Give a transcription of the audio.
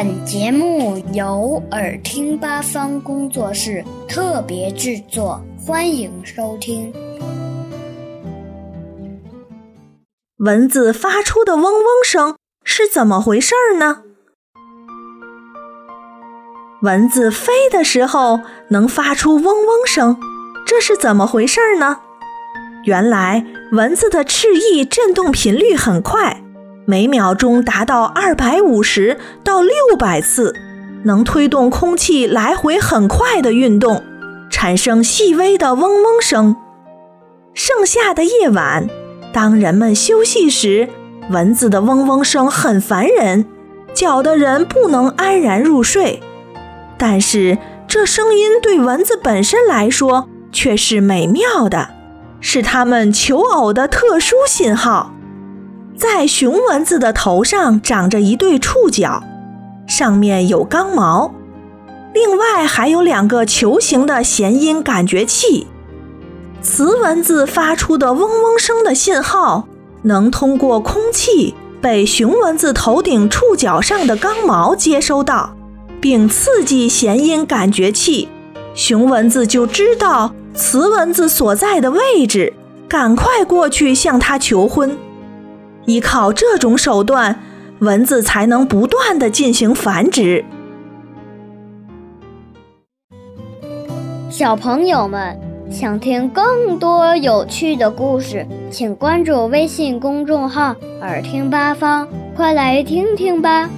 本节目由耳听八方工作室特别制作，欢迎收听。蚊子发出的嗡嗡声是怎么回事呢？蚊子飞的时候能发出嗡嗡声，这是怎么回事呢？原来蚊子的翅翼振动频率很快。每秒钟达到二百五十到六百次，能推动空气来回很快的运动，产生细微的嗡嗡声。盛夏的夜晚，当人们休息时，蚊子的嗡嗡声很烦人，搅得人不能安然入睡。但是这声音对蚊子本身来说却是美妙的，是它们求偶的特殊信号。在雄蚊子的头上长着一对触角，上面有刚毛，另外还有两个球形的弦音感觉器。雌蚊子发出的嗡嗡声的信号，能通过空气被雄蚊子头顶触角上的刚毛接收到，并刺激弦音感觉器，雄蚊子就知道雌蚊子所在的位置，赶快过去向它求婚。依靠这种手段，蚊子才能不断的进行繁殖。小朋友们想听更多有趣的故事，请关注微信公众号“耳听八方”，快来听听吧。